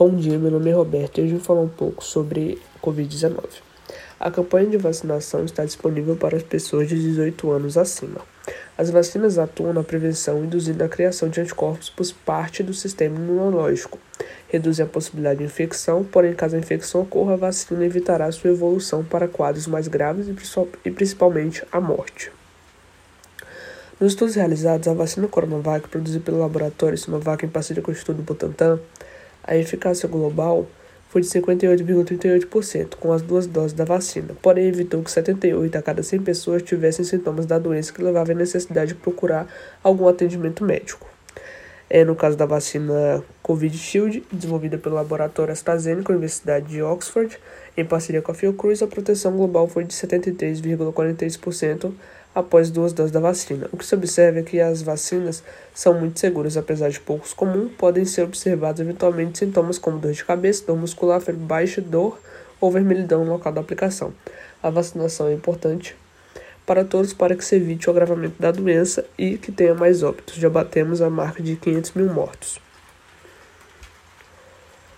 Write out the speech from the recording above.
Bom dia, meu nome é Roberto e hoje vou falar um pouco sobre Covid-19. A campanha de vacinação está disponível para as pessoas de 18 anos acima. As vacinas atuam na prevenção, induzindo a criação de anticorpos por parte do sistema imunológico. Reduzem a possibilidade de infecção, porém, caso a infecção ocorra, a vacina evitará sua evolução para quadros mais graves e principalmente a morte. Nos estudos realizados, a vacina Coronavac, produzida pelo laboratório Sinovac em parceria com o Instituto Butantan, a eficácia global foi de 58,38% com as duas doses da vacina, porém evitou que 78 a cada 100 pessoas tivessem sintomas da doença que levavam à necessidade de procurar algum atendimento médico. É, no caso da vacina Covid Shield, desenvolvida pelo laboratório AstraZeneca, Universidade de Oxford, em parceria com a Fiocruz, a proteção global foi de 73,43% após duas doses da vacina. O que se observa é que as vacinas são muito seguras, apesar de poucos comuns, podem ser observados eventualmente sintomas como dor de cabeça, dor muscular, febre baixa, dor ou vermelhidão no local da aplicação. A vacinação é importante para todos para que se evite o agravamento da doença e que tenha mais óbitos. Já batemos a marca de 500 mil mortos.